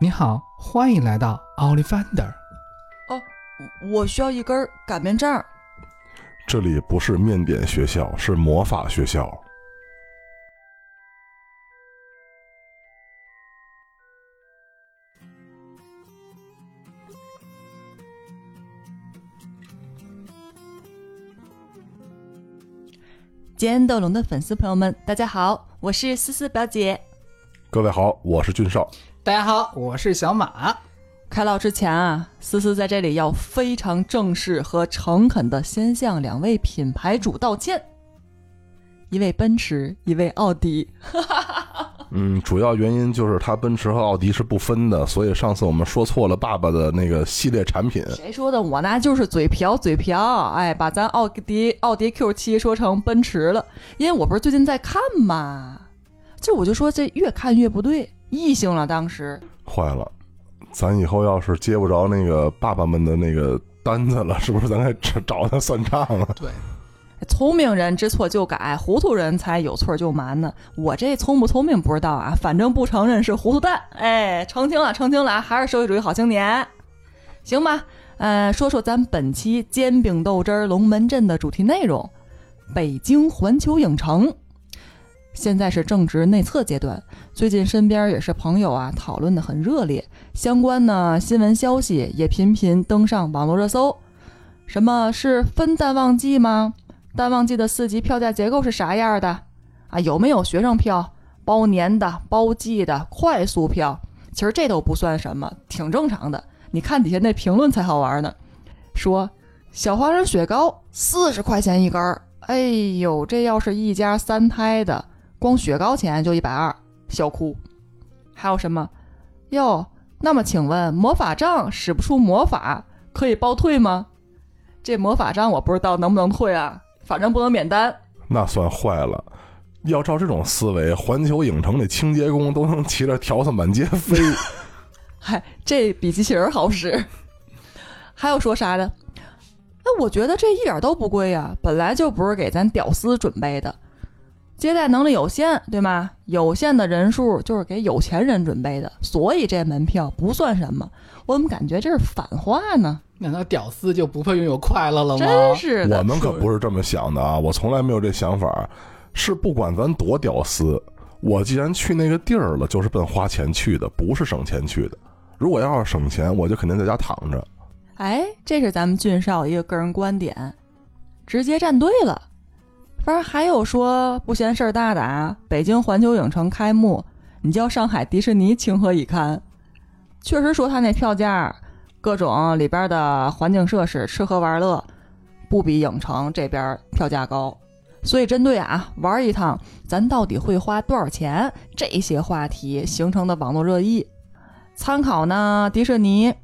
你好，欢迎来到 Ollivander。哦，我需要一根擀面杖。这里不是面点学校，是魔法学校。尖斗龙的粉丝朋友们，大家好，我是思思表姐。各位好，我是俊少。大家好，我是小马。开唠之前啊，思思在这里要非常正式和诚恳的先向两位品牌主道歉，一位奔驰，一位奥迪。嗯，主要原因就是他奔驰和奥迪是不分的，所以上次我们说错了爸爸的那个系列产品。谁说的？我那就是嘴瓢，嘴瓢。哎，把咱奥迪奥迪 Q 七说成奔驰了，因为我不是最近在看嘛，就我就说这越看越不对，异性了。当时坏了，咱以后要是接不着那个爸爸们的那个单子了，是不是咱该找找他算账了？对，聪明人知错就改，糊涂人才有错就瞒呢。我这聪不聪明不知道啊，反正不承认是糊涂蛋。哎，澄清了，澄清了啊，还是社会主义好青年，行吧？呃，说说咱本期煎饼豆汁儿龙门阵的主题内容：北京环球影城。现在是正值内测阶段，最近身边也是朋友啊讨论的很热烈，相关呢新闻消息也频频登上网络热搜。什么是分淡旺季吗？淡旺季的四级票价结构是啥样的？啊，有没有学生票、包年的、包季的、快速票？其实这都不算什么，挺正常的。你看底下那评论才好玩呢，说小花生雪糕四十块钱一根儿，哎呦，这要是一家三胎的，光雪糕钱就一百二，笑哭。还有什么？哟，那么请问魔法杖使不出魔法，可以包退吗？这魔法杖我不知道能不能退啊，反正不能免单。那算坏了。要照这种思维，环球影城的清洁工都能骑着条子满街飞。嗨，这比机器人好使。还有说啥的？那，我觉得这一点都不贵呀，本来就不是给咱屌丝准备的，接待能力有限，对吗？有限的人数就是给有钱人准备的，所以这门票不算什么。我怎么感觉这是反话呢？难道屌丝就不配拥有快乐了吗？真是的，我们可不是这么想的啊！我从来没有这想法。是不管咱多屌丝，我既然去那个地儿了，就是奔花钱去的，不是省钱去的。如果要是省钱，我就肯定在家躺着。哎，这是咱们俊少一个个人观点，直接站队了。反正还有说不嫌事儿大的啊，北京环球影城开幕，你叫上海迪士尼情何以堪？确实说他那票价，各种里边的环境设施、吃喝玩乐，不比影城这边票价高。所以，针对啊玩一趟，咱到底会花多少钱？这些话题形成的网络热议，参考呢迪士尼。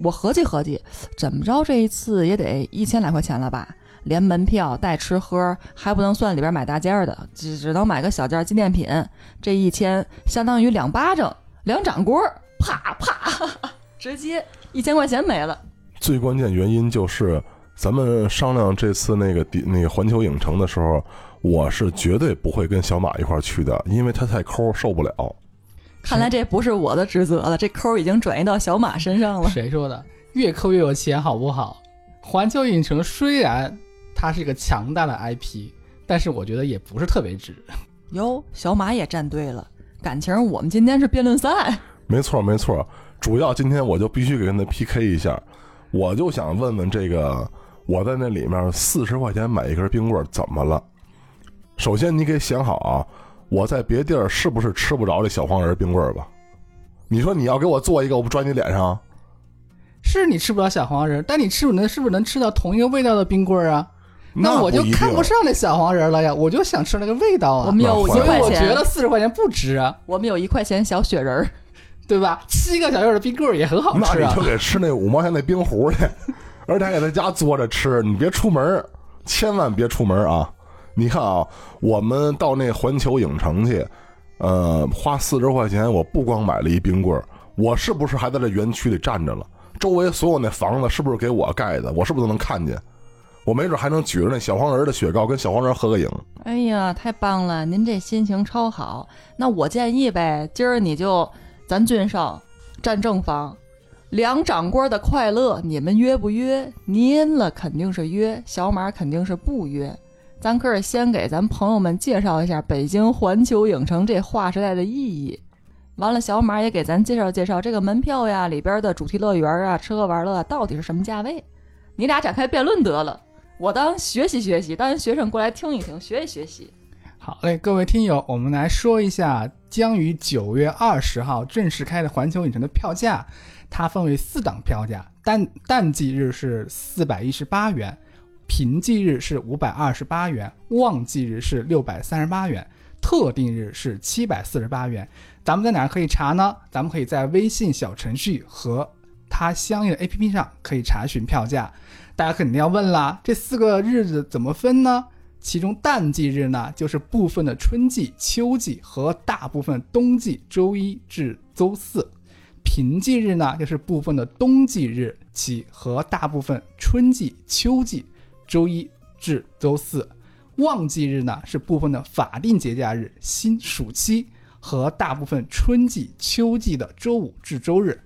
我合计合计，怎么着这一次也得一千来块钱了吧？连门票带吃喝，还不能算里边买大件的，只只能买个小件纪念品。这一千相当于两巴掌、两掌锅，啪啪，直接一千块钱没了。最关键原因就是。咱们商量这次那个底那个环球影城的时候，我是绝对不会跟小马一块儿去的，因为他太抠，受不了。看来这不是我的职责了，这抠已经转移到小马身上了。谁说的？越抠越有钱，好不好？环球影城虽然它是一个强大的 IP，但是我觉得也不是特别值。哟，小马也站队了，感情我们今天是辩论赛。没错没错，主要今天我就必须给跟他 PK 一下，我就想问问这个。我在那里面四十块钱买一根冰棍怎么了？首先你给想好啊，我在别地儿是不是吃不着这小黄人冰棍吧？你说你要给我做一个，我不拽你脸上？是你吃不着小黄人，但你吃不能是不是能吃到同一个味道的冰棍啊？那我就看不上那小黄人了呀！我就想吃那个味道啊！我们有一块钱，我觉得四十块钱不值啊！我们有一块钱小雪人儿，对吧？七个小月的冰棍也很好吃啊！那你就给吃那五毛钱那冰壶去。而且还在家坐着吃，你别出门，千万别出门啊！你看啊，我们到那环球影城去，呃，花四十块钱，我不光买了一冰棍儿，我是不是还在这园区里站着了？周围所有那房子是不是给我盖的？我是不是都能看见？我没准还能举着那小黄人的雪糕跟小黄人合个影。哎呀，太棒了！您这心情超好。那我建议呗，今儿你就咱俊少。站正方。梁长官的快乐，你们约不约？您了肯定是约，小马肯定是不约。咱可是先给咱朋友们介绍一下北京环球影城这划时代的意义。完了，小马也给咱介绍介绍这个门票呀，里边的主题乐园啊，吃喝玩乐到底是什么价位？你俩展开辩论得了，我当学习学习，当学生过来听一听，学习学习。好嘞，各位听友，我们来说一下将于九月二十号正式开的环球影城的票价。它分为四档票价，淡淡季日是四百一十八元，平季日是五百二十八元，旺季日是六百三十八元，特定日是七百四十八元。咱们在哪可以查呢？咱们可以在微信小程序和它相应的 APP 上可以查询票价。大家肯定要问啦，这四个日子怎么分呢？其中淡季日呢，就是部分的春季、秋季和大部分冬季周一至周四。平季日呢，就是部分的冬季日起和大部分春季、秋季周一至周四；旺季日呢，是部分的法定节假日新暑期和大部分春季、秋季的周五至周日；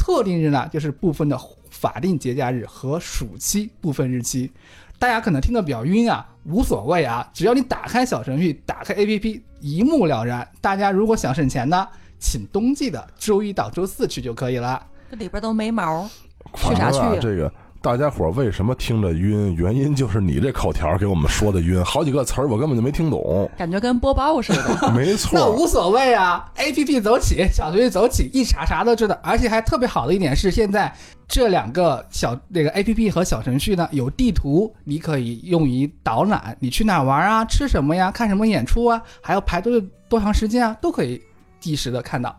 特定日呢，就是部分的法定节假日和暑期部分日期。大家可能听得比较晕啊，无所谓啊，只要你打开小程序，打开 APP，一目了然。大家如果想省钱呢？请冬季的周一到周四去就可以了。这里边都没毛，去啥去？这个大家伙为什么听着晕？原因就是你这口条给我们说的晕，好几个词儿我根本就没听懂，感觉跟播报似的。没错，那无所谓啊！A P P 走起，小程序走起，一查啥都知道。而且还特别好的一点是，现在这两个小那个 A P P 和小程序呢，有地图，你可以用于导览，你去哪玩啊？吃什么呀？看什么演出啊？还要排队多长时间啊？都可以。及时的看到，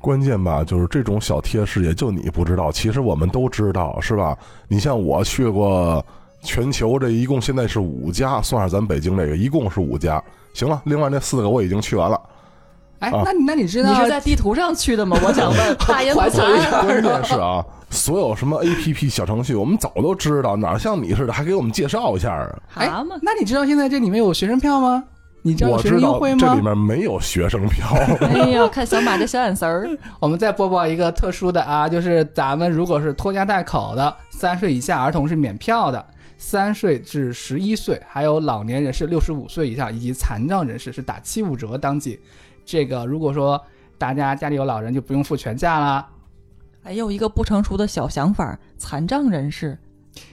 关键吧，就是这种小贴士，也就你不知道，其实我们都知道，是吧？你像我去过全球，这一共现在是五家，算上咱北京这个，一共是五家。行了，另外那四个我已经去完了。哎，那你那你知道你是在地图上去的吗？我想问，大言不惭。关键是啊，所有什么 A P P 小程序，我们早都知道，哪像你似的，还给我们介绍一下啊？哎，那你知道现在这里面有学生票吗？你知道学生优惠吗？这里面没有学生票。哎呀，看小马这小眼神儿。我们再播报一个特殊的啊，就是咱们如果是拖家带口的，三岁以下儿童是免票的，三岁至十一岁，还有老年人是六十五岁以上以及残障人士是打七五折当季。这个如果说大家家里有老人，就不用付全价啦。还有一个不成熟的小想法，残障人士。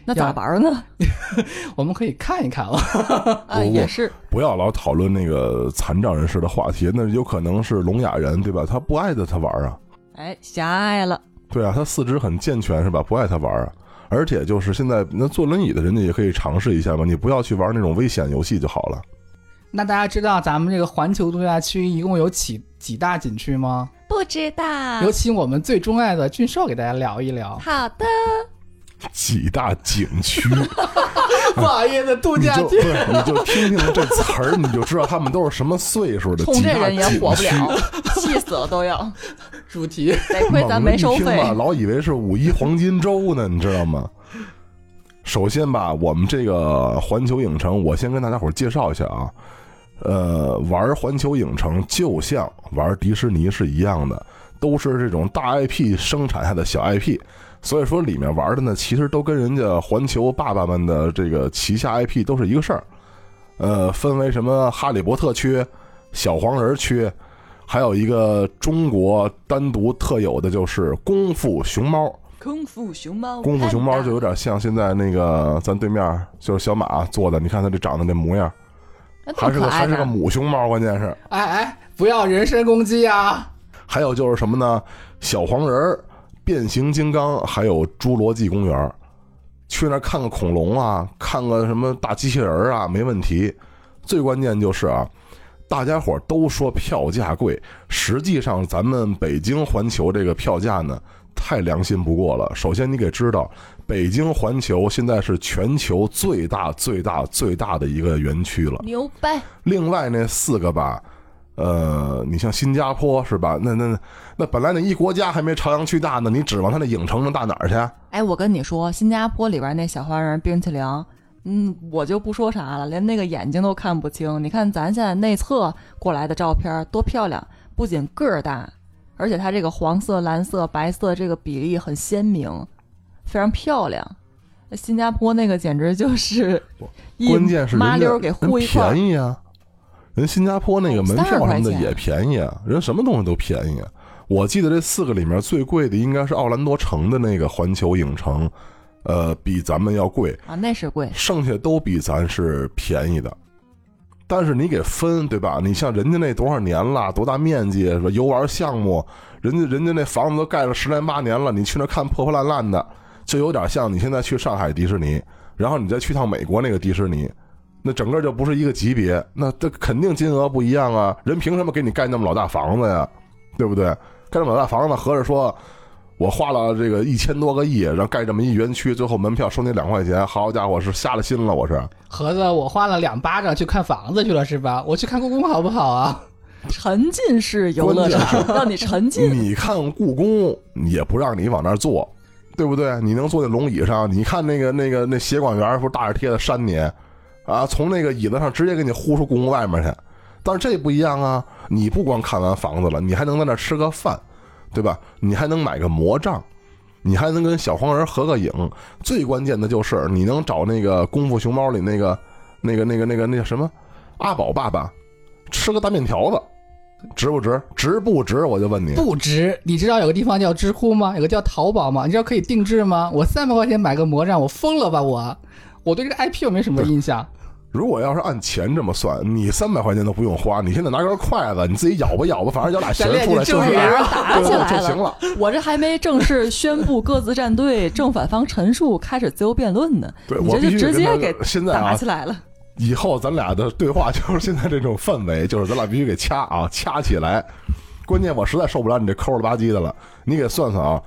那咋玩呢？我们可以看一看啊。啊，也是。不要老讨论那个残障人士的话题，那有可能是聋哑人，对吧？他不爱的他玩啊。哎，狭隘了。对啊，他四肢很健全，是吧？不爱他玩啊。而且就是现在，那坐轮椅的人家也可以尝试一下嘛。你不要去玩那种危险游戏就好了。那大家知道咱们这个环球度假区一共有几几大景区吗？不知道。有请我们最钟爱的俊硕给大家聊一聊。好的。几大景区，不好意思，度假区，你就听听这词儿，你就知道他们都是什么岁数的。冲这人也火不了，气死了都要。主题得亏咱没收费，老以为是五一黄金周呢，你知道吗？首先吧，我们这个环球影城，我先跟大家伙介绍一下啊。呃，玩环球影城就像玩迪士尼是一样的，都是这种大 IP 生产下的小 IP。所以说，里面玩的呢，其实都跟人家环球爸爸们的这个旗下 IP 都是一个事儿。呃，分为什么哈利波特区、小黄人区，还有一个中国单独特有的就是功夫熊猫。功夫熊猫，功夫熊猫就有点像现在那个咱对面就是小马做的，你看它这长得这模样，还是个还是个母熊猫，关键是。哎哎，不要人身攻击啊！还有就是什么呢？小黄人儿。变形金刚，还有侏罗纪公园，去那看个恐龙啊，看个什么大机器人啊，没问题。最关键就是啊，大家伙都说票价贵，实际上咱们北京环球这个票价呢，太良心不过了。首先你给知道，北京环球现在是全球最大、最大、最大的一个园区了。牛掰！另外那四个吧。呃，你像新加坡是吧？那那那本来那一国家还没朝阳区大呢，你指望它那影城能大哪儿去？哎，我跟你说，新加坡里边那小花园冰淇淋，嗯，我就不说啥了，连那个眼睛都看不清。你看咱现在内测过来的照片多漂亮，不仅个儿大，而且它这个黄色、蓝色、白色这个比例很鲜明，非常漂亮。那新加坡那个简直就是关键是麻溜儿给糊人一块，便宜啊，人新加坡那个门票什么30块钱的也便宜啊，人什么东西都便宜啊。我记得这四个里面最贵的应该是奥兰多城的那个环球影城，呃，比咱们要贵，啊，那是贵。剩下都比咱是便宜的。但是你给分对吧？你像人家那多少年了，多大面积是吧？游玩项目，人家人家那房子都盖了十年八年了，你去那看破破烂烂的，就有点像你现在去上海迪士尼，然后你再去趟美国那个迪士尼，那整个就不是一个级别，那这肯定金额不一样啊！人凭什么给你盖那么老大房子呀？对不对？盖那么老大房子，合着说。我花了这个一千多个亿，然后盖这么一园区，最后门票收你两块钱，好家伙，是瞎了心了，我是。盒子，我花了两巴掌去看房子去了是吧？我去看故宫好不好啊？沉浸式游乐场，让你沉浸。你看故宫也不让你往那儿坐，对不对？你能坐在龙椅上？你看那个那个那协管员不是大耳贴的扇你啊？从那个椅子上直接给你呼出故宫外面去。但是这不一样啊！你不光看完房子了，你还能在那吃个饭，对吧？你还能买个魔杖，你还能跟小黄人合个影。最关键的就是你能找那个《功夫熊猫》里那个那个那个那个那叫什么阿宝爸爸吃个大面条子，值不值？值不值？我就问你。不值。你知道有个地方叫知乎吗？有个叫淘宝吗？你知道可以定制吗？我三百块钱买个魔杖，我疯了吧我？我对这个 IP 又没什么印象。如果要是按钱这么算，你三百块钱都不用花，你现在拿根筷子，你自己咬吧咬吧，反正咬俩弦出来就是咱练对打起来了就行了。我这还没正式宣布各自站队，正反方陈述，开始自由辩论呢。对我你这就直接给现在啊打起来了。以后咱俩的对话就是现在这种氛围，就是咱俩必须给掐啊，掐起来。关键我实在受不了你这抠了吧唧的了，你给算算啊，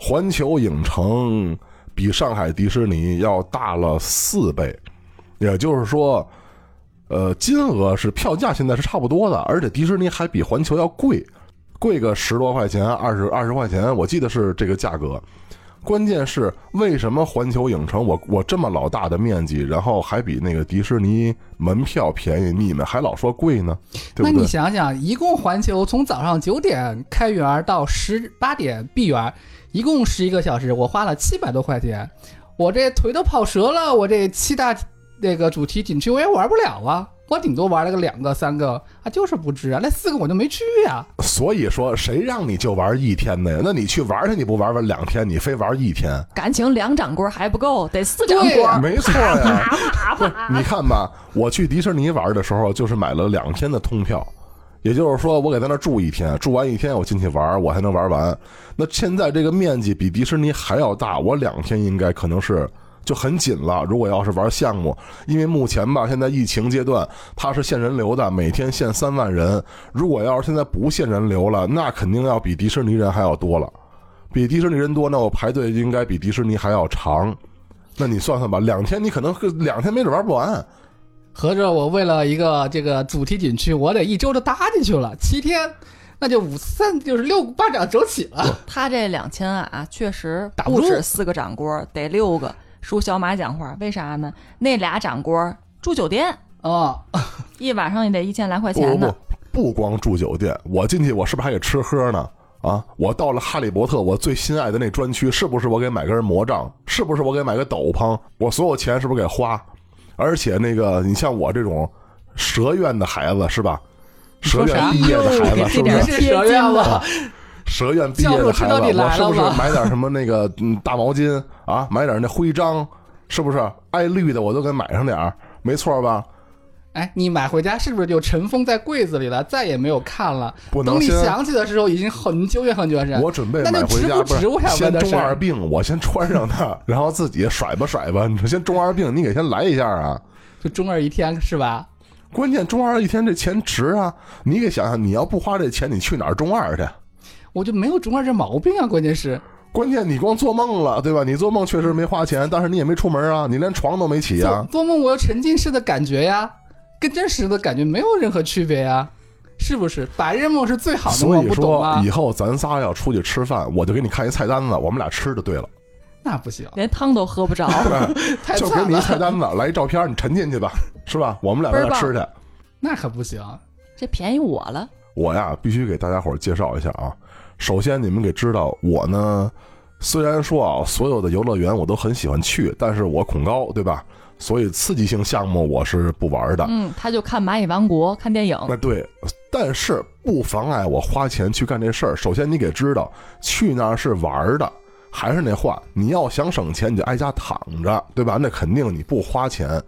环球影城比上海迪士尼要大了四倍，也就是说，呃，金额是票价现在是差不多的，而且迪士尼还比环球要贵，贵个十多块钱、二十二十块钱，我记得是这个价格。关键是为什么环球影城我我这么老大的面积，然后还比那个迪士尼门票便宜，你们还老说贵呢？对那你？想想，一共环球从早上九点开园到十八点闭园，一共十一个小时，我花了七百多块钱，我这腿都跑折了，我这七大那个主题景区我也玩不了啊，我顶多玩了个两个三个啊，就是不值啊，那四个我就没去呀、所以说，谁让你就玩一天的呀？那你去玩去，你不玩玩两天，你非玩一天，感情两掌锅还不够，得四掌锅。对呀没错呀。不，你看吧，我去迪士尼玩的时候，就是买了两天的通票，也就是说，我给在那住一天，住完一天我进去玩，我还能玩完。那现在这个面积比迪士尼还要大，我两天应该可能是就很紧了。如果要是玩项目，因为目前吧，现在疫情阶段，它是限人流的，每天限三万人。如果要是现在不限人流了，那肯定要比迪士尼人还要多了。比迪士尼人多，那我排队应该比迪士尼还要长。那你算算吧，两天你可能两天没准玩不完。合着我为了一个这个主题景区，我得一周就搭进去了，七天，那就五三就是六巴掌走起了。他这两千啊，确实打不住不止四个掌锅，得六个。属小马讲话，为啥呢？那俩掌锅住酒店，哦，一晚上也得一千来块不不钱呢。不，不光住酒店，我进去我是不是还得吃喝呢？啊，我到了哈利波特我最心爱的那专区，是不是我给买根魔杖？是不是我给买个斗篷？我所有钱是不是给花？而且那个，你像我这种蛇院的孩子是吧？蛇院毕业的孩子是不是？蛇院了？蛇院毕业的孩子，我是不是买点什么那个嗯大毛巾啊？买点那徽章，是不是？爱绿的我都给买上点儿，没错吧？哎，你买回家是不是就尘封在柜子里了，再也没有看了？不能你想起的时候，已经很久远很久远。我准备买回家，不是先中二病，我先穿上它，然后自己甩吧甩吧。你说先中二病，你给先来一下啊！就中二一天是吧？关键中二一天这钱值啊！你给想想，你要不花这钱，你去哪儿中二去？我就没有中二这毛病啊，关键是关键你光做梦了，对吧？你做梦确实没花钱，但是你也没出门啊，你连床都没起做啊。做梦我有沉浸式的感觉呀，跟真实的感觉没有任何区别呀，是不是？白日梦是最好的梦，所以不懂吗说以？后咱仨要出去吃饭，我就给你看一菜单子，我们俩吃就对了，那不行，连汤都喝不着。就给你一，菜单子，来一照片，你沉进去吧，是吧？我们俩在那吃去。那可不行。这便宜我了，我呀，必须给大家伙介绍一下啊。首先你们给知道，我呢虽然说啊，所有的游乐园我都很喜欢去，但是我恐高，对吧？所以刺激性项目我是不玩的。嗯，他就看《蚂蚁王国》，看电影。那对，但是不妨碍我花钱去干这事儿。首先你给知道，去那儿是玩的。还是那话，你要想省钱，你就挨家躺着，对吧？那肯定你不花钱。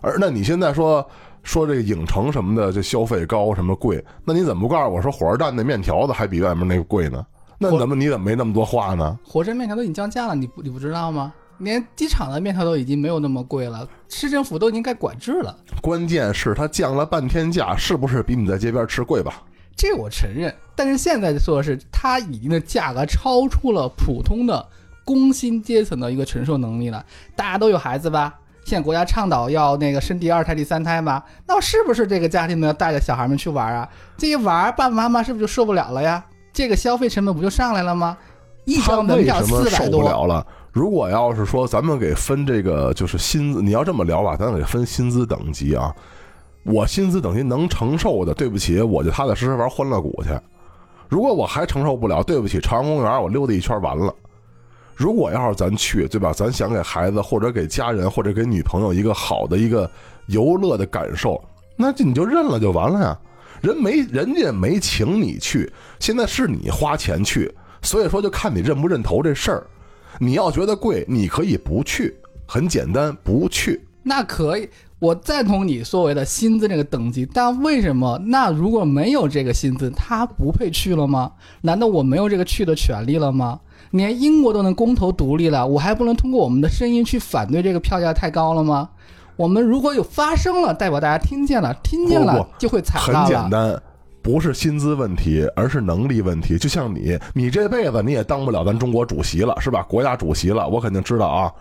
而那你现在说说这个影城什么的，这消费高什么贵，那你怎么不告诉我说火车站那面条子还比外面那个贵呢？那怎么你怎么没那么多话呢？火车面条都已经降价了，你不你不知道吗？连机场的面条都已经没有那么贵了，市政府都已经该管制了。关键是它降了半天价，是不是比你在街边吃贵吧？这我承认，但是现在说的是，它已经的价格超出了普通的工薪阶层的一个承受能力了。大家都有孩子吧？现在国家倡导要那个生第二胎、第三胎嘛？那是不是这个家庭呢要带着小孩们去玩啊？这一玩，爸爸妈妈是不是就受不了了呀？这个消费成本不就上来了吗？一张门票四百多。受不了了。如果要是说咱们给分这个就是薪资，你要这么聊吧，咱得分薪资等级啊。我薪资等级能承受的，对不起，我就踏踏实实玩欢乐谷去。如果我还承受不了，对不起，朝阳公园我溜达一圈完了。如果要是咱去，对吧？咱想给孩子或者给家人或者给女朋友一个好的一个游乐的感受，那你就认了就完了呀。人没人家没请你去，现在是你花钱去，所以说就看你认不认头这事儿。你要觉得贵，你可以不去，很简单，不去。那可以。我赞同你所谓的薪资这个等级，但为什么那如果没有这个薪资，他不配去了吗？难道我没有这个去的权利了吗？连英国都能公投独立了，我还不能通过我们的声音去反对这个票价太高了吗？我们如果有发声了，代表大家听见了，听见了就会采纳了。很简单，不是薪资问题，而是能力问题。就像你，你这辈子你也当不了咱中国主席了，是吧？国家主席了，我肯定知道啊。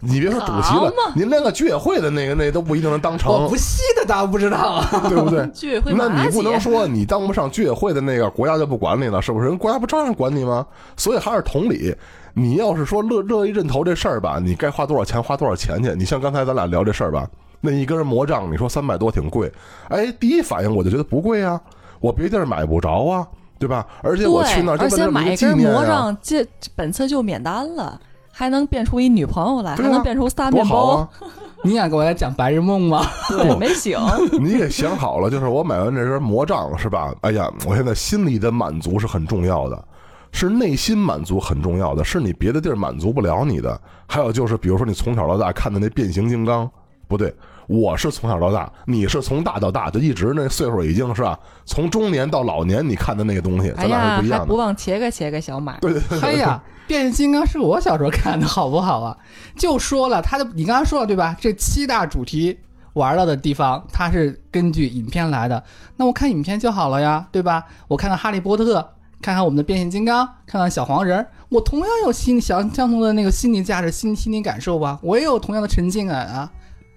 你别说主席了，您连个居委会的那个那都不一定能当成。我不细的大家不知道，对不对？居委会那你不能说你当不上居委会的那个，国家就不管你了，是不是？人国家不照样管你吗？所以还是同理，你要是说乐乐意认头这事儿吧，你该花多少钱花多少钱去。你像刚才咱俩聊这事儿吧，那一根魔杖，你说三百多挺贵，哎，第一反应我就觉得不贵啊，我别地儿买不着啊，对吧？而且我去那儿，而且买一根魔杖，这本次就免单了。还能变出一女朋友来，还能变出仨面包。你想给我来讲白日梦吗？对，没醒。你也想好了，就是我买完这身魔杖是吧？哎呀，我现在心里的满足是很重要的，是内心满足很重要的，是你别的地儿满足不了你的。还有就是，比如说你从小到大看的那变形金刚，不对，我是从小到大，你是从大到大，就一直那岁数已经是吧？从中年到老年，你看的那个东西，咱俩是不一样的。不忘切个切个小马。对对对。哎呀。变形金刚是我小时候看的，好不好啊？就说了，他的你刚刚说了对吧？这七大主题玩到的地方，它是根据影片来的。那我看影片就好了呀，对吧？我看看哈利波特，看看我们的变形金刚，看看小黄人，我同样有心相相同的那个心理价值、心心理感受吧？我也有同样的沉浸感啊！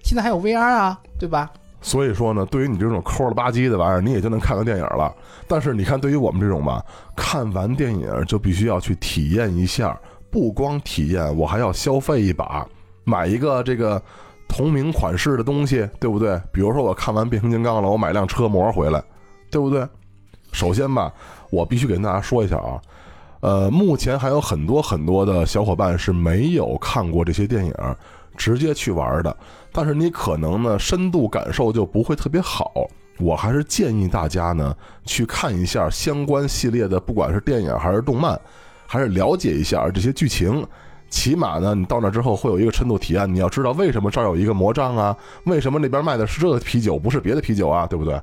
现在还有 VR 啊，对吧？所以说呢，对于你这种抠了吧唧的玩意儿，你也就能看个电影了。但是你看，对于我们这种吧，看完电影就必须要去体验一下，不光体验，我还要消费一把，买一个这个同名款式的东西，对不对？比如说我看完变形金刚了，我买辆车模回来，对不对？首先吧，我必须给大家说一下啊，呃，目前还有很多很多的小伙伴是没有看过这些电影。直接去玩的，但是你可能呢深度感受就不会特别好。我还是建议大家呢去看一下相关系列的，不管是电影还是动漫，还是了解一下这些剧情。起码呢，你到那之后会有一个深度体验。你要知道为什么这儿有一个魔杖啊？为什么那边卖的是这个啤酒，不是别的啤酒啊？对不对？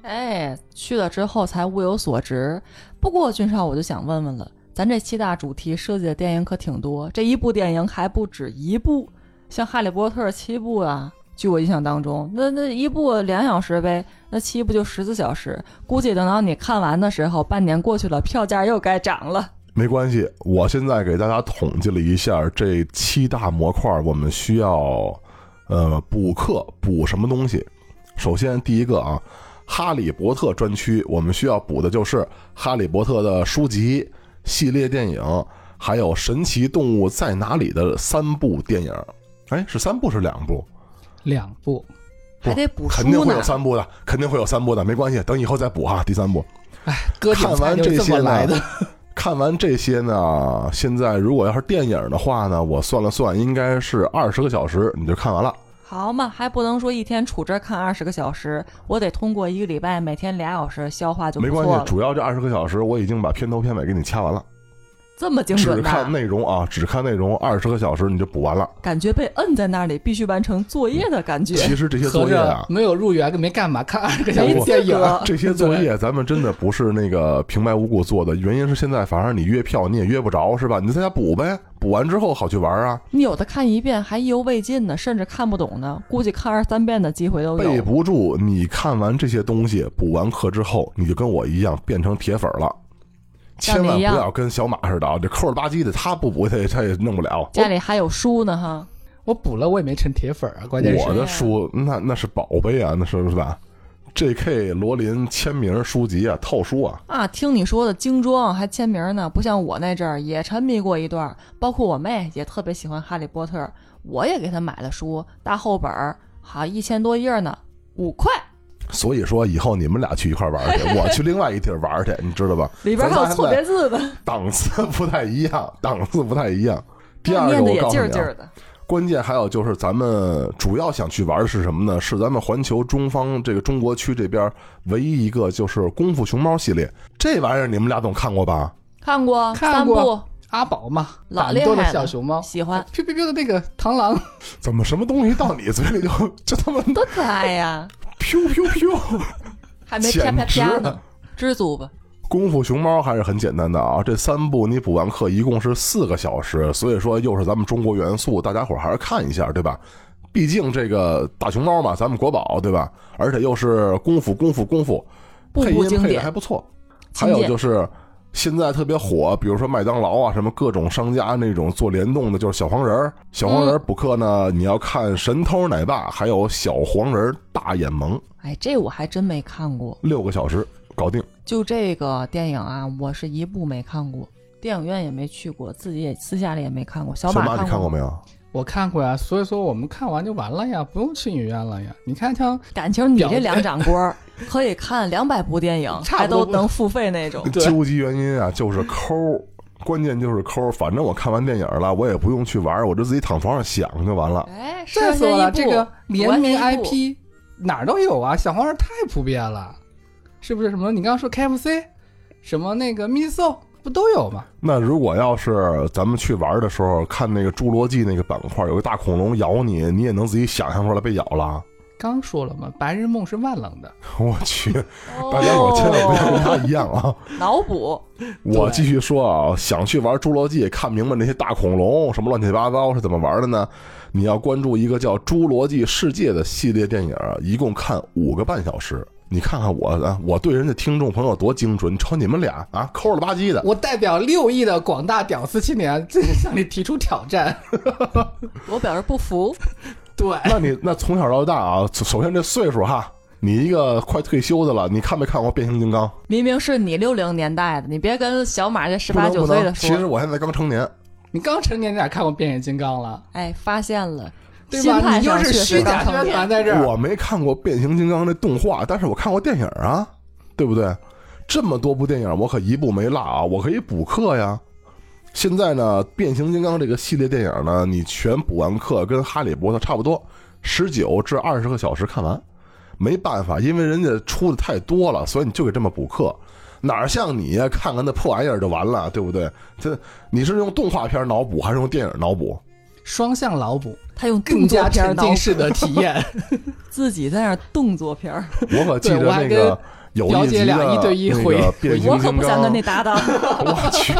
哎，去了之后才物有所值。不过君少，我就想问问了，咱这七大主题设计的电影可挺多，这一部电影还不止一部。像《哈利波特》七部啊，据我印象当中，那那一部两小时呗，那七部就十四小时。估计等到你看完的时候，半年过去了，票价又该涨了。没关系，我现在给大家统计了一下这七大模块，我们需要呃补课补什么东西。首先第一个啊，《哈利波特》专区，我们需要补的就是《哈利波特》的书籍、系列电影，还有《神奇动物在哪里》的三部电影。哎，是三部是两部？两部，还得补肯定会有三部的，肯定会有三部的，没关系，等以后再补哈。第三部，哎，看完这些来的，看完这些呢，现在如果要是电影的话呢，我算了算，应该是二十个小时你就看完了。好嘛，还不能说一天杵这儿看二十个小时，我得通过一个礼拜每天俩小时消化就没关系，主要这二十个小时我已经把片头片尾给你掐完了，这么精只准看，内容啊，只看内容，二十个小时你就补完了。感觉被摁在那里必须完成作业的感觉。其实这些作业啊，没有入园，没干嘛，看二十个小时没电影。这些作业咱们真的不是那个平白无故做的，原因是现在反而你约票你也约不着，是吧？你就在家补呗，补完之后好去玩啊。你有的看一遍还意犹未尽呢，甚至看不懂呢，估计看二三遍的机会都备有。不住，你看完这些东西，补完课之后，你就跟我一样变成铁粉了。千万不要跟小马似的啊，这抠了吧唧的，他不补他也他也弄不了。家里还有书呢哈，我补了，我也没成铁粉啊，关键是我的书那那是宝贝啊，那是不是吧？J.K. 罗琳签名书籍啊，套书啊，啊，听你说的精装还签名呢，不像我那阵儿也沉迷过一段儿，包括我妹也特别喜欢哈利波特，我也给她买了书，大厚本儿，好一千多页呢，五块，所以说以后你们俩去一块玩去，我去另外一地儿玩去，你知道吧？里边还有错别字的，档次不太一样，档次不太一样。第二个，我告诉你。关键还有就是咱们主要想去玩的是什么呢？是咱们环球中方这个中国区这边唯一一个就是功夫熊猫系列，这玩意儿你们俩总看过吧？看过看过三部，阿宝嘛，老胆多的厉害了小熊猫，喜欢，biu biu biu 的那个螳螂，怎么什么东西到你嘴里就就他妈多可爱呀！飘飘飘？还没啪啪啪呢，知足吧。功夫熊猫还是很简单的啊，这三部你补完课一共是四个小时，所以说又是咱们中国元素，大家伙儿还是看一下，对吧？毕竟这个大熊猫嘛，咱们国宝，对吧？而且又是功夫功夫功夫，配音配的还不错。还有就是现在特别火，比如说麦当劳啊，什么各种商家那种做联动的，就是小黄人儿。小黄人儿补课呢，你要看《神偷奶爸》，还有小黄人儿大眼萌，哎，这我还真没看过。六个小时搞定。就这个电影啊，我是一部没看过，电影院也没去过，自己也私下里也没看过。小小马，你看过没有？我看过呀，所以说我们看完就完了呀，不用去影院了呀。你看像感情你这两掌锅 可以看两百部电影，还差不多都能付费那种。究极原因啊，就是抠，关键就是抠。反正我看完电影了，我也不用去玩，我就自己躺床上想就完了。哎，再说了，这个联名 IP 哪儿都有啊，小黄人太普遍了，是不是？什么你刚刚说 KFC，什么那个 miso 不都有吗？那如果要是咱们去玩的时候，看那个侏罗纪那个板块，有个大恐龙咬你，你也能自己想象出来被咬了。刚说了嘛，白日梦是万能的，我去，大家伙千万不要跟他一样啊！哦脑补。我继续说啊，想去玩侏罗纪，看明白那些大恐龙什么乱七八糟是怎么玩的呢？你要关注一个叫《侏罗纪世界》的系列电影，一共看五个半小时。你看看我啊，我对人家听众朋友多精准，瞅你们俩啊，抠了吧唧的。我代表六亿的广大屌丝青年，这向你提出挑战。我表示不服。对，那你那从小到大啊，首先这岁数哈，你一个快退休的了，你看没看过变形金刚？明明是你六零年代的，你别跟小马这十八九岁的说其实。我现在刚成年，你刚成年，你咋看过变形金刚了？哎，发现了，对吧？你就是虚假成年传在这儿。我没看过变形金刚那动画，但是我看过电影啊，对不对？这么多部电影，我可一部没落啊，我可以补课呀。现在呢，变形金刚这个系列电影呢，你全补完课，跟哈利波特差不多，十九至二十个小时看完。没办法，因为人家出的太多了，所以你就给这么补课。哪儿像你呀？看看那破玩意儿就完了，对不对？这你是用动画片脑补还是用电影脑补？双向脑补，他用更动作加片儿脑沉浸式的体验。自己在那动作片儿，我可记得那个有表姐一集的俩一对一回我可不想跟你搭档。我去，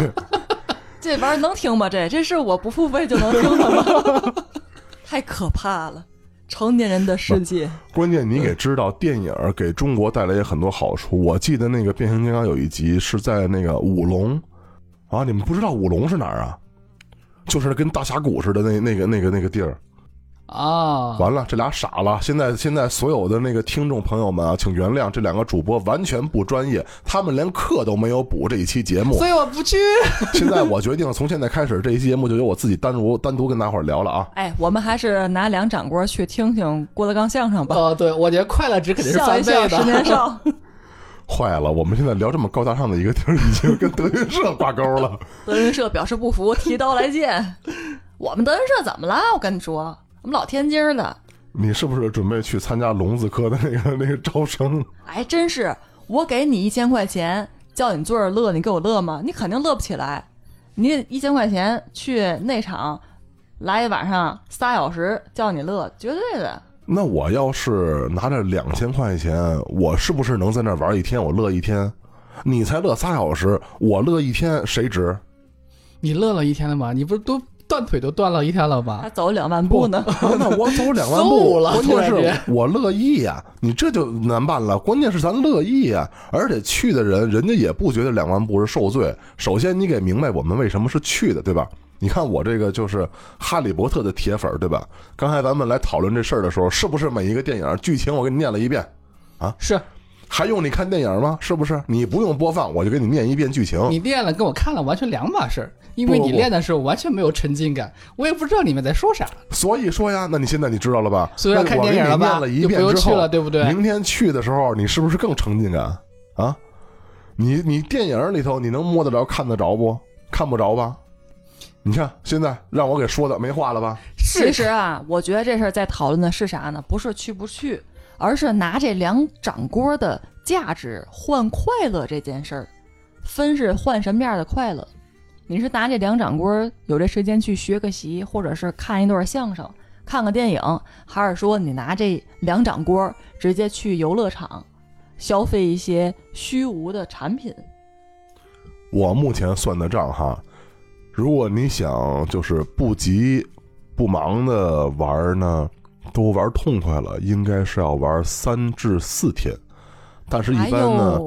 这玩意儿能听吗？这这是我不付费就能听的吗？太可怕了！成年人的世界，关键你给知道，电影给中国带来也很多好处。我记得那个变形金刚有一集是在那个五龙啊，你们不知道五龙是哪儿啊？就是跟大峡谷似的那那个那个那个地儿。啊，完了，这俩傻了。现在现在所有的那个听众朋友们啊，请原谅这两个主播完全不专业，他们连课都没有补这一期节目。所以我不去。现在我决定从现在开始，这一期节目就由我自己单独单独跟大伙儿聊了啊。哎，我们还是拿两掌锅去听听郭德纲相声吧，哦，对，我觉得快乐值肯定是笑一翻倍笑十年的。少。坏了，我们现在聊这么高大上的一个地儿，已经跟德云社挂钩了。德云社表示不服，提刀来见。我们德云社怎么了？我跟你说，我们老天津的，你是不是准备去参加聋子科的那个那个招生？哎，真是，我给你一千块钱，叫你坐着乐，你给我乐吗？你肯定乐不起来。你一千块钱去内场来一晚上仨小时，叫你乐，绝对的。那我要是拿着两千块钱，我是不是能在那玩一天？我乐一天，你才乐仨小时，我乐一天，谁值？你乐了一天了吗？你不是都断腿都断了一天了吗还？走两万步呢。不那我走两万步，了关键是我乐意呀、你这就难办了。关键是咱乐意呀、而且去的人，人家也不觉得两万步是受罪。首先，你给明白我们为什么是去的，对吧？你看我这个就是哈利波特的铁粉儿，对吧？刚才咱们来讨论这事儿的时候，是不是每一个电影剧情我给你念了一遍啊？是还用你看电影吗？是不是？你不用播放，我就给你念一遍剧情。你念了跟我看了完全两码事儿，因为你练的时候完全没有沉浸感，我也不知道你们在说啥。所以说呀，那你现在你知道了吧？所以要看电影了吧你念了一就不遍之后，用去了对不对明天去的时候，你是不是更沉浸感啊？你你电影里头你能摸得着、看得着不？看不着吧？你看现在让我给说的没话了吧？其实啊，我觉得这事儿在讨论的是啥呢？不是去不去，而是拿这两掌锅的价值换快乐这件事儿。分是换什么样的快乐？你是拿这两掌锅有这时间去学个习，或者是看一段相声、看个电影，还是说你拿这两掌锅直接去游乐场消费一些虚无的产品？我目前算的账哈，如果你想就是不急不忙的玩呢，都玩痛快了，应该是要玩三至四天。但是，一哎般呢，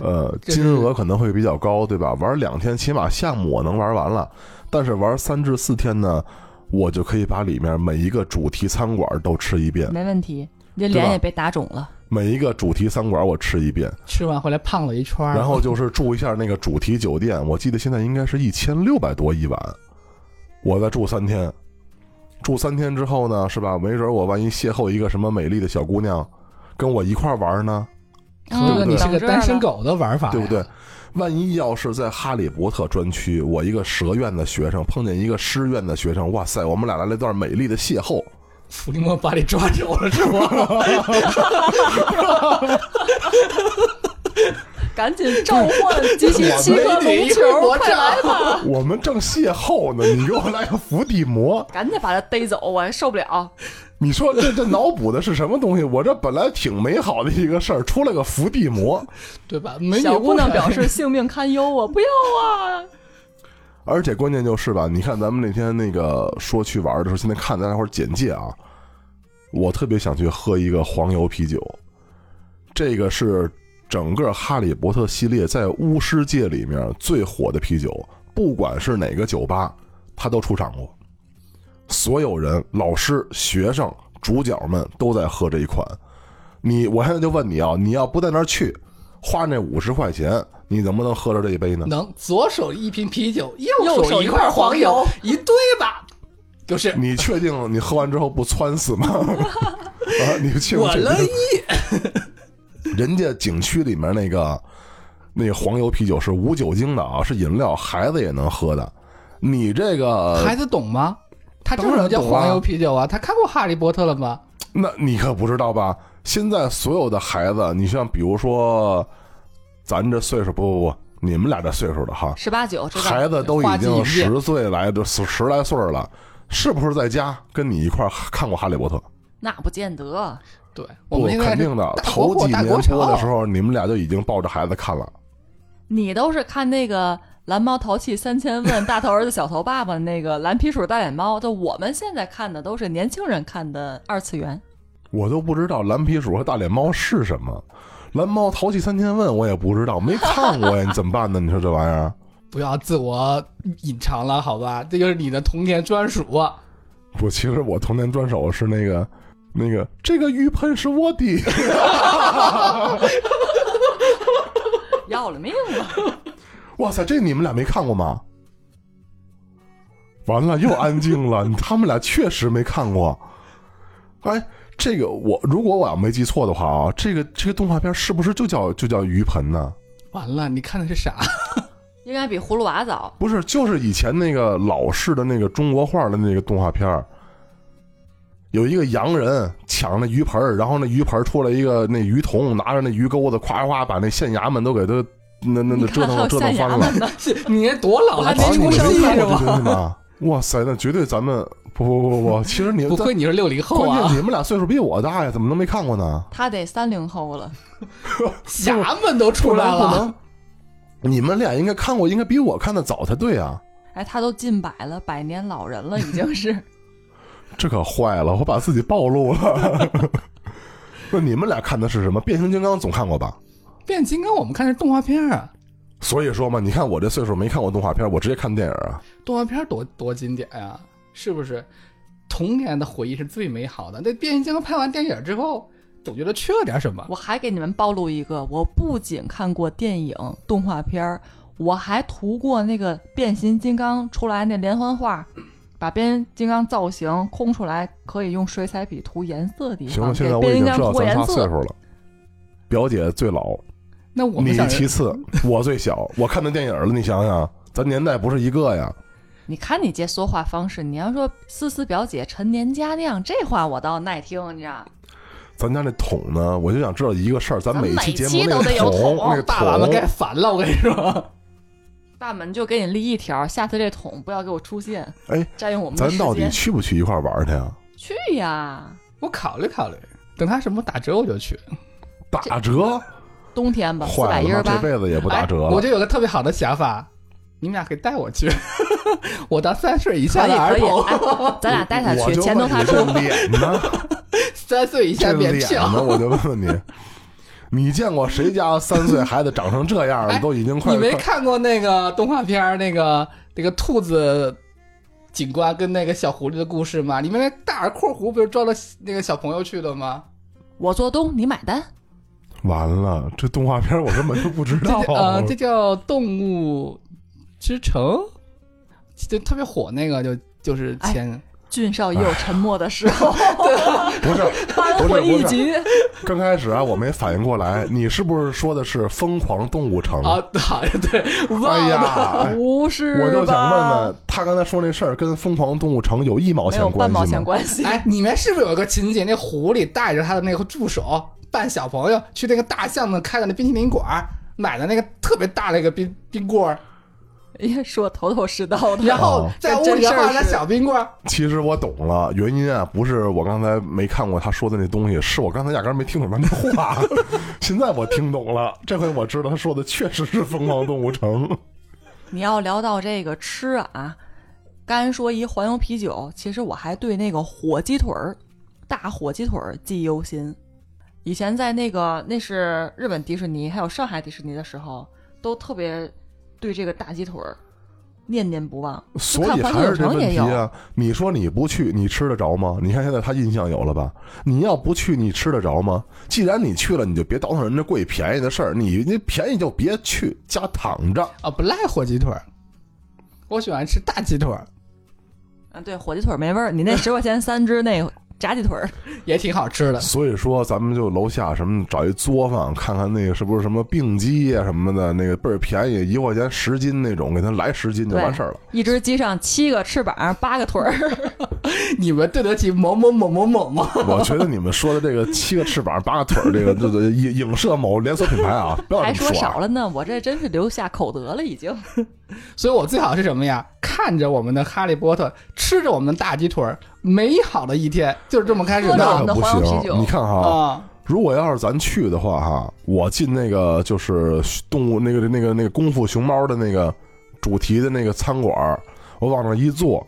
呃，金额可能会比较高，对吧？玩两天，起码项目我能玩完了。但是玩三至四天呢，我就可以把里面每一个主题餐馆都吃一遍，没问题，你这脸也被打肿了。每一个主题餐馆我吃一遍，吃完回来胖了一圈儿，然后就是住一下那个主题酒店，我记得现在应该是一千六百多一晚，我再住三天。住三天之后呢，是吧？没准我万一邂逅一个什么美丽的小姑娘，跟我一块玩呢，合着你是个单身狗的玩法，对不对？？万一要是在哈利波特专区，我一个蛇院的学生碰见一个诗院的学生，哇塞，我们俩来了一段美丽的邂逅。伏地魔把你抓走了是吗？赶紧召唤机器七颗龙球，快来吧！我们正邂逅呢，你给我来个伏地魔，赶紧把他逮走，我还受不了。你说这这脑补的是什么东西？我这本来挺美好的一个事儿，出了个伏地魔，对吧？美女小姑娘表示性命堪忧啊，不要啊！而且关键就是吧，你看咱们那天那个说去玩的时候，现在看大家伙儿简介啊，我特别想去喝一个黄油啤酒，这个是整个哈利波特系列在巫师界里面最火的啤酒，不管是哪个酒吧，它都出场过，所有人、老师、学生、主角们都在喝这一款。你，我现在就问你啊，你要不在那儿去，花那五十块钱，你能不能喝着这一杯呢？能左手一瓶啤酒，右右手手一块黄黄油油，一堆吧？就是你确定你喝完之后不窜死吗？啊，你确定我乐？意。人家景区里面那个那个黄油啤酒是无酒精的啊，是饮料，孩子也能喝的。你这个 孩子懂吗？他知道叫当然懂啊黄油啤酒啊，他看过《哈利波特》了吗？那你可不知道吧？现在所有的孩子，你像比如说咱这岁数，不不不，你们俩这岁数的哈，十八九孩子都已经十岁来的十十来岁了，是不是在家跟你一块儿看过《哈利波特》？那不见得。对，我不，肯定的。头几年播的时候，你们俩就已经抱着孩子看了。你都是看那个蓝猫淘气三千问，大头儿子小头爸爸那个蓝皮鼠大脸猫，就我们现在看的都是年轻人看的二次元。我都不知道蓝皮鼠和大脸猫是什么。蓝猫淘气三千问我也不知道，没看过呀，你怎么办呢？你说这玩意儿？不要自我隐藏了，好吧？这就是你的童年专属。不，其实我童年专属是那个那个这个浴盆是我的。要了命了！哇塞，这你们俩没看过吗？完了，又安静了。他们俩确实没看过。哎，这个我如果我要没记错的话啊，这个这个动画片是不是就叫就叫鱼盆呢？完了，你看的是啥？应该比葫芦娃早。不是，就是以前那个老式的那个中国画的那个动画片儿有一个洋人抢那鱼盆儿，然后那鱼盆儿出来一个那鱼童，拿着那鱼钩子，咵咵把那县衙门都给他那那那折腾折腾翻了 你多老还没还出出生是这东？西吗？哇塞，那绝对咱们不不不不不，其实你不亏你是六零后啊关键你！们俩岁数比我大呀，怎么能没看过呢？他得三零后了。侠们都出来了，你们俩应该看过，应该比我看的早才对啊。哎，他都近百了，百年老人了，已经是。这可坏了，我把自己暴露了。那你们俩看的是什么？变形金刚总看过吧？变形金刚我们看的是动画片啊，所以说嘛，你看我这岁数没看过动画片，我直接看电影啊。动画片多多经典呀、是不是？童年的回忆是最美好的。那变形金刚拍完电影之后，总觉得缺了点什么。我还给你们暴露一个，我不仅看过电影、动画片儿，我还涂过那个变形金刚出来那连环画，把变形金刚造型空出来，可以用水彩笔涂颜色的地方，行了，现在我给变形金刚已经知道咱涂颜色。仨岁数了。表姐最老，那我你其次，我最小。我看的电影了，你想想，咱年代不是一个呀。你看你这说话方式，你要说思思表姐陈年佳酿，这话我倒耐听，你知道？咱家那桶呢，我就想知道一个事儿，咱每期节目那咱每期都得有个桶，桶那个大碗们该桶，烦了，我跟你说。大门就给你立一条，下次这桶不要给我出现，哎，占用我们的时咱到底。去不去一块玩儿去啊？去呀，我考虑考虑，等他什么打折我就去。打折，冬天吧，四坏了，百一十八这。辈子也不打折了。哎我就有个特别好的想法，你们俩可以带我去，我当三岁以下的儿童，哎，咱俩带他去，钱都他出。脸呢？三岁以下免票。呢？我就问问你，你见过谁家三岁孩子长成这样了？哎都已经快你没看过那个动画片儿那个那个兔子警官跟那个小狐狸的故事吗？里面那大耳括弧不是抓了那个小朋友去的吗？我做东，你买单。完了，这动画片我根本就不知道。叫呃，这叫动物之城，就特别火那个就就是前、俊少也有沉默的时候，不是 扳回一局。刚开始啊，我没反应过来，你是不是说的是《疯狂动物城》？啊，好像对，忘哎了。呀，哎不是我就想问问，他刚才说那事儿跟《疯狂动物城》有一毛没有钱关半毛钱系吗？关系。哎，里面是不是有一个情节？那狐狸带着他的那个助手扮小朋友去那个大巷子开的那冰淇淋馆，买的那个特别大的一个冰冰棍儿，也 说头头是道的。然后哦在屋里画那小冰棍儿。其实我懂了，原因啊，不是我刚才没看过他说的那东西，是我刚才压根儿没听懂他那话。现在我听懂了，这回我知道他说的确实是《疯狂动物城》。你要聊到这个吃啊，刚才说一黄油啤酒，其实我还对那个火鸡腿儿、大火鸡腿儿记忆犹新。以前在那个那是日本迪士尼还有上海迪士尼的时候，都特别对这个大鸡腿儿念念不忘。所以还是这问题啊！你说你不去，你吃得着吗？你看现在他印象有了吧？你要不去，你吃得着吗？既然你去了，你就别倒腾人家贵便宜的事儿。你那便宜就别去，家躺着。啊，不赖火鸡腿儿，我喜欢吃大鸡腿儿，啊，对，火鸡腿儿没味儿。你那十块钱三只那炸鸡腿儿，也挺好吃的。所以说，咱们就楼下什么找一作坊，看看那个是不是什么病鸡呀、什么的，那个倍儿便宜，一块钱十斤那种，给他来十斤就完事儿了。一只鸡上七个翅膀，八个腿儿。你们对得起某某某某某吗？我觉得你们说的这个七个翅膀八个腿儿，这个这个影影射某连锁品牌啊，不要还说少了呢，我这真是留下口德了，已经。所以我最好是什么呀？看着我们的哈利波特，吃着我们的大鸡腿儿，美好的一天就是这么开始的那可不行。你看哈，啊。如果要是咱去的话哈，我进那个就是动物那个那个那个功夫熊猫的那个主题的那个餐馆，我往那儿一坐，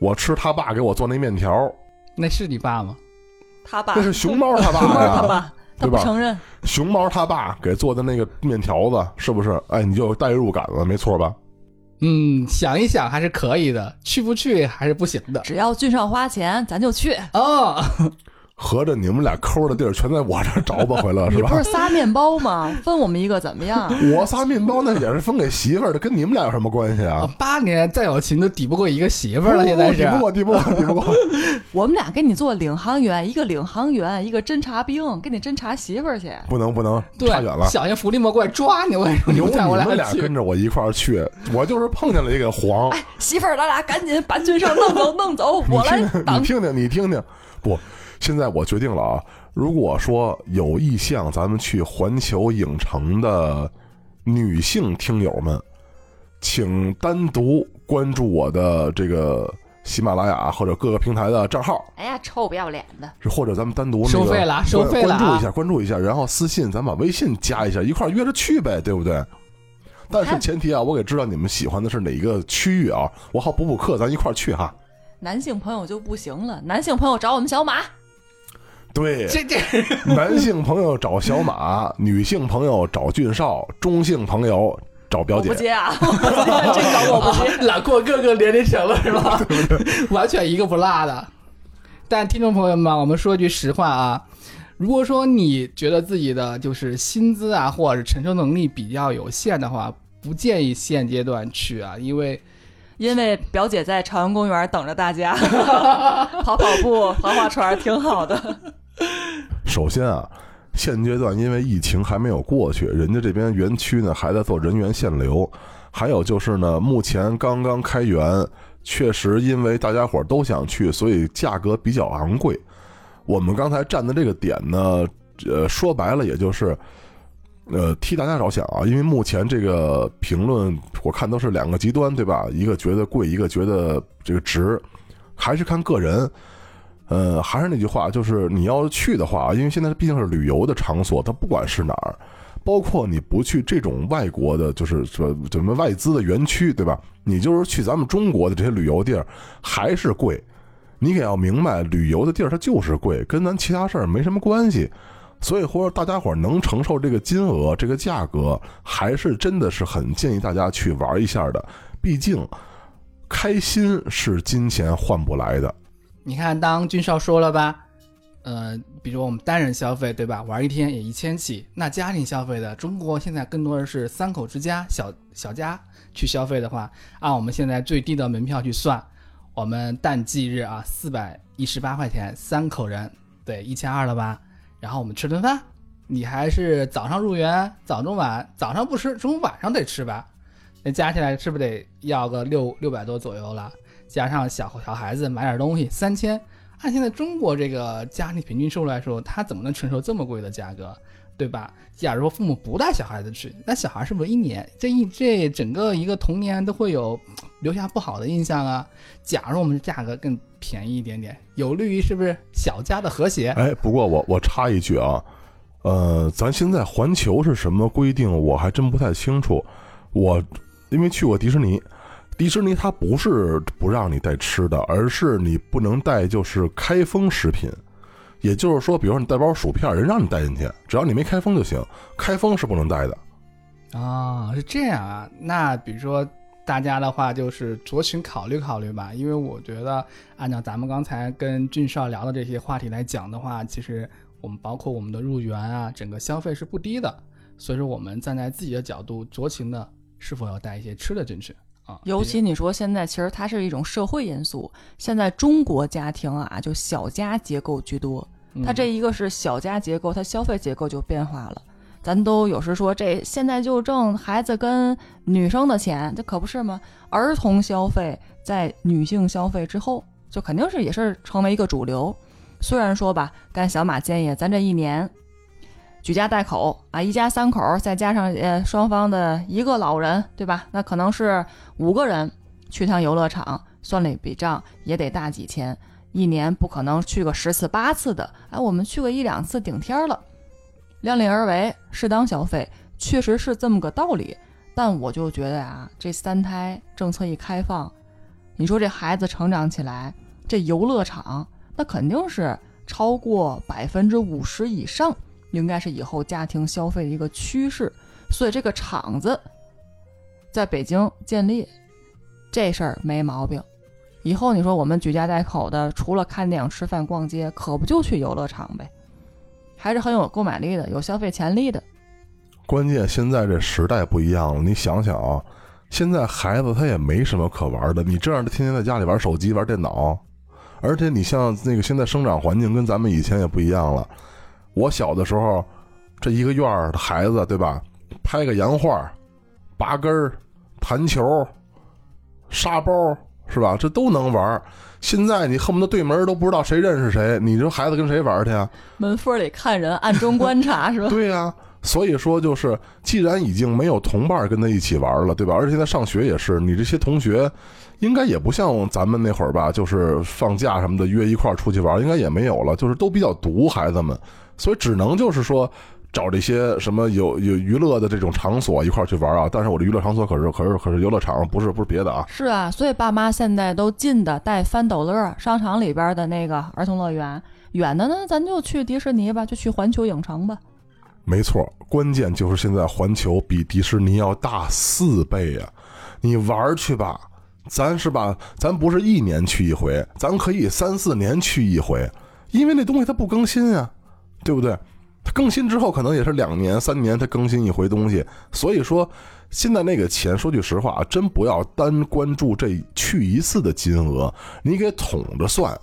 我吃他爸给我做那面条，那是你爸吗？他爸那是熊猫他爸熊猫他呀，爸，他不承认。熊猫他爸给做的那个面条子，是不是？哎，你就有代入感了，没错吧？嗯，想一想还是可以的，去不去还是不行的。只要俊少花钱，咱就去。哦，合着你们俩抠的地儿全在我这儿找吧回来了是吧你不？是仨面包吗？分我们一个怎么样？我仨面包那也是分给媳妇儿的，跟你们俩有什么关系啊？八年再有情都抵不过一个媳妇儿了，现在是抵不过，抵不过，抵不过。我们俩给你做领航员，一个领航员，一个侦察兵，给你侦察媳妇儿去。不能不能，对差远了。小心伏地魔过来抓你！我跟你们俩跟着我一块儿去，我就是碰见了一个黄。哎，媳妇儿，咱俩赶紧把军上弄走，弄走，我来你。听听，你听听。不，现在我决定了啊！如果说有意向咱们去环球影城的女性听友们，请单独关注我的这个喜马拉雅或者各个平台的账号，哎呀，臭不要脸的！是或者咱们单独那个收费了收费了啊关注一下，关注一下，然后私信咱把微信加一下，一块儿约着去呗，对不对？但是前提啊，我得知道你们喜欢的是哪一个区域啊，我好补补课，咱一块儿去哈。男性朋友就不行了，男性朋友找我们小马。对，这这 男性朋友找小马，女性朋友找俊少，中性朋友找表姐。不接啊，这个我不接。揽过各个年龄层了是吧？完全一个不落的。但听众朋友们，我们说句实话啊，如果说你觉得自己的就是薪资啊，或者是承受能力比较有限的话，不建议现阶段去啊，因为因为表姐在朝阳公园等着大家，跑跑步、划划船，挺好的。首先啊，现阶段因为疫情还没有过去，人家这边园区呢还在做人员限流，还有就是呢，目前刚刚开园，确实因为大家伙都想去，所以价格比较昂贵。我们刚才站的这个点呢，呃，说白了也就是。呃，替大家着想啊，因为目前这个评论我看都是两个极端，对吧？一个觉得贵，一个觉得这个值，还是看个人。呃，还是那句话，就是你要去的话，因为现在毕竟是旅游的场所，它不管是哪儿，包括你不去这种外国的，就是说什么外资的园区，对吧？你就是去咱们中国的这些旅游地儿，还是贵。你也要明白，旅游的地儿它就是贵，跟咱其他事儿没什么关系。所以或者大家伙能承受这个金额、这个价格，还是真的是很建议大家去玩一下的。毕竟，开心是金钱换不来的。你看，当俊少说了吧，呃，比如我们单人消费，对吧？玩一天也一千起。那家庭消费的，中国现在更多的是三口之家、小小家去消费的话，按我们现在最低的门票去算，我们淡季日啊，四百一十八块钱，三口人，对，一千二了吧？然后我们吃顿饭，你还是早上入园，早中晚，早上不吃，中午晚上得吃吧？那加起来是不是得要个六六百多左右了？加上小小孩子买点东西，三千。按现在中国这个家庭平均收入来说，他怎么能承受这么贵的价格，对吧？假如父母不带小孩子去，那小孩是不是一年这一这整个一个童年都会有留下不好的印象啊？假如我们价格更便宜一点点，有利于是不是小家的和谐？哎，不过我我插一句啊，呃，咱现在环球是什么规定，我还真不太清楚。我因为去过迪士尼，迪士尼它不是不让你带吃的，而是你不能带就是开封食品。也就是说，比如说你带包薯片，人让你带进去，只要你没开封就行，开封是不能带的。啊、是这样啊。那比如说大家的话，就是酌情考虑考虑吧，因为我觉得按照咱们刚才跟俊少聊的这些话题来讲的话，其实我们包括我们的入园啊，整个消费是不低的。所以说，我们站在自己的角度，酌情的是否要带一些吃的进去啊？尤其你说现在其实它是一种社会因素，现在中国家庭啊，就小家结构居多。嗯它这一个是小家结构，它消费结构就变化了。咱都有时说这现在就挣孩子跟女生的钱，这可不是吗？儿童消费在女性消费之后，就肯定是也是成为一个主流。虽然说吧，干小马建议咱这一年举家带口啊，一家三口再加上呃双方的一个老人，对吧？那可能是五个人去趟游乐场，算了一笔账也得大几千，一年不可能去个十次八次的，哎，我们去个一两次顶天了，量力而为，适当消费，确实是这么个道理。但我就觉得啊、这三胎政策一开放，你说这孩子成长起来，这游乐场那肯定是超过百分之五十以上，应该是以后家庭消费的一个趋势。所以这个场子在北京建立，这事儿没毛病。以后你说我们举家带口的，除了看电影、吃饭、逛街，可不就去游乐场呗？还是很有购买力的，有消费潜力的。关键现在这时代不一样了，你想想啊，现在孩子他也没什么可玩的，你这样天天在家里玩手机、玩电脑，而且你像那个现在生长环境跟咱们以前也不一样了。我小的时候，这一个院儿的孩子，对吧？拍个洋画、拔根儿、弹球、沙包，是吧？这都能玩。现在你恨不得对门都不知道谁认识谁，你说孩子跟谁玩去啊？门缝里看人，暗中观察，是吧？对呀、所以说就是，既然已经没有同伴跟他一起玩了，对吧？而且现在上学也是，你这些同学应该也不像咱们那会儿吧，就是放假什么的约一块儿出去玩，应该也没有了，就是都比较独孩子们，所以只能就是说。找这些什么有有娱乐的这种场所一块儿去玩啊，但是我的娱乐场所可是可是可是游乐场，不是不是别的啊。是啊，所以爸妈现在都近的带翻斗乐，商场里边的那个儿童乐园；远的呢，咱就去迪士尼吧，就去环球影城吧。没错，关键就是现在环球比迪士尼要大四倍呀、你玩去吧，咱是吧？咱不是一年去一回，咱可以三四年去一回，因为那东西它不更新呀，对不对？它更新之后可能也是两年、三年它更新一回东西，所以说现在那个钱，说句实话啊，真不要单关注这去一次的金额，你给统着算，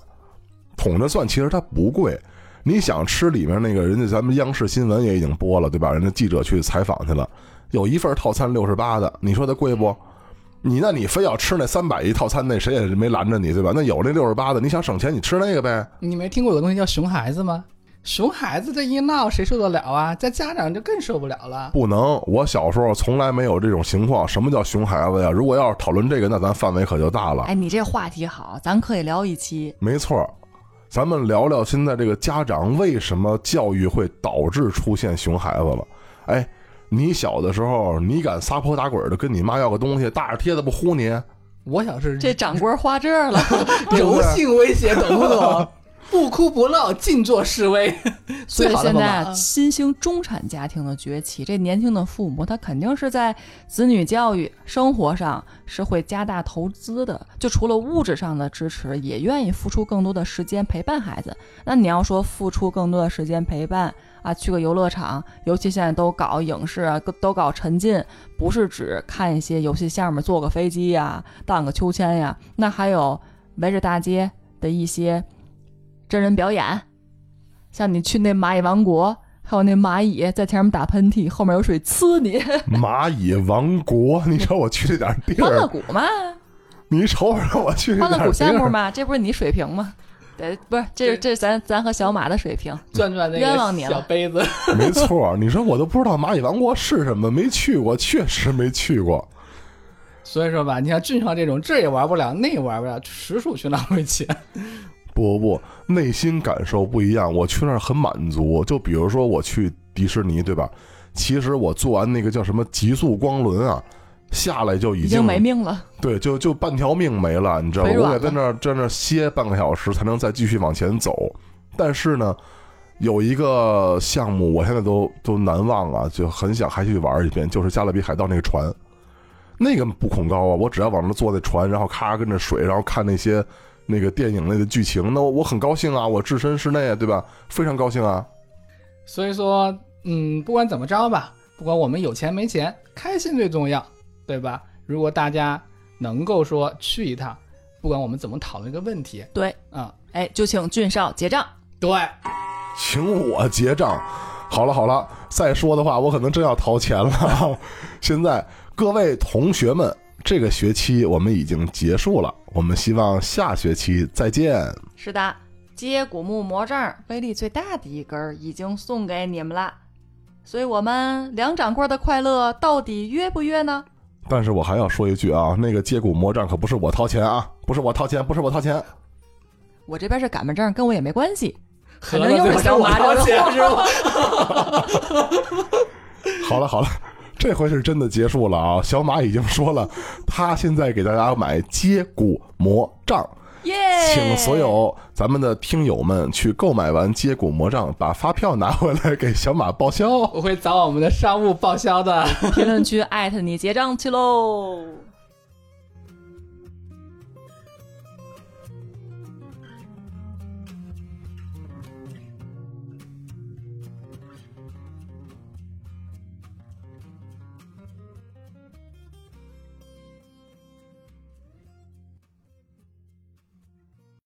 统着算，其实它不贵。你想吃里面那个人家咱们央视新闻也已经播了，对吧？人家记者去采访去了，有一份套餐六十八的，你说它贵不？你那你非要吃那三百一套餐，那谁也没拦着你，对吧？那有那六十八的，你想省钱，你吃那个呗。你没听过有个东西叫熊孩子吗？熊孩子这一闹，谁受得了啊？这家长就更受不了了。不能，我小时候从来没有这种情况。什么叫熊孩子呀？如果要是讨论这个，那咱范围可就大了。哎，你这话题好，咱可以聊一期。没错，咱们聊聊现在这个家长为什么教育会导致出现熊孩子了。哎，你小的时候，你敢撒泼打滚的跟你妈要个东西，大耳贴子不呼你？我想是这长官花这儿了，柔性威胁，懂不懂？不哭不闹，静坐示威，所以现在啊。新兴中产家庭的崛起，这年轻的父母他肯定是在子女教育、生活上是会加大投资的。就除了物质上的支持，也愿意付出更多的时间陪伴孩子。那你要说付出更多的时间陪伴啊，去个游乐场，尤其现在都搞影视啊，都搞沉浸，不是只看一些游戏项目，坐个飞机呀、荡个秋千呀，那还有围着大街的一些真人表演。像你去那蚂蚁王国，还有那蚂蚁在前面打喷嚏，后面有水呲你。蚂蚁王国，你瞅我去这点地儿，欢乐谷嘛，你瞅瞅我去这欢乐谷项目嘛，这不是你水平吗？对，不是，这是这是咱咱和小马的水平。转转那个冤枉你了小杯子，没错。你说我都不知道蚂蚁王国是什么，没去过，确实没去过。所以说吧，你像俊少这种，这也玩不了，那也玩不了，实属去浪费钱。不不不，内心感受不一样。我去那儿很满足。就比如说我去迪士尼，对吧？其实我做完那个叫什么极速光轮啊，下来就已经已经没命了，对，就就半条命没了，你知道吗？我得在那儿在那儿歇半个小时，才能再继续往前走。但是呢，有一个项目我现在都都难忘啊，就很想还去玩一遍，就是加勒比海盗那个船，那个不恐高啊，我只要往那坐那船，然后咔跟着水，然后看那些那个电影类的剧情，那我我很高兴啊，我置身事内，对吧？非常高兴啊。所以说，嗯，不管怎么着吧，不管我们有钱没钱，开心最重要，对吧？如果大家能够说去一趟，不管我们怎么讨论一个问题，对，啊、哎，就请俊少结账。对，请我结账。好了好了，再说的话，我可能真要掏钱了。现在各位同学们，这个学期我们已经结束了，我们希望下学期再见。是的，接骨木魔杖威力最大的一根已经送给你们了，所以我们梁掌柜的快乐到底约不约呢？但是我还要说一句啊，那个接骨魔杖可不是我掏钱啊，不是我掏钱，不是我掏钱。我这边是擀面杖，跟我也没关系。可能又是小马掏钱是吧？好了好了，这回是真的结束了啊！小马已经说了，他现在给大家买接骨魔杖。耶！请所有咱们的听友们去购买完接骨魔杖，把发票拿回来给小马报销。我会找我们的商务报销的。评论区艾特你结账去喽。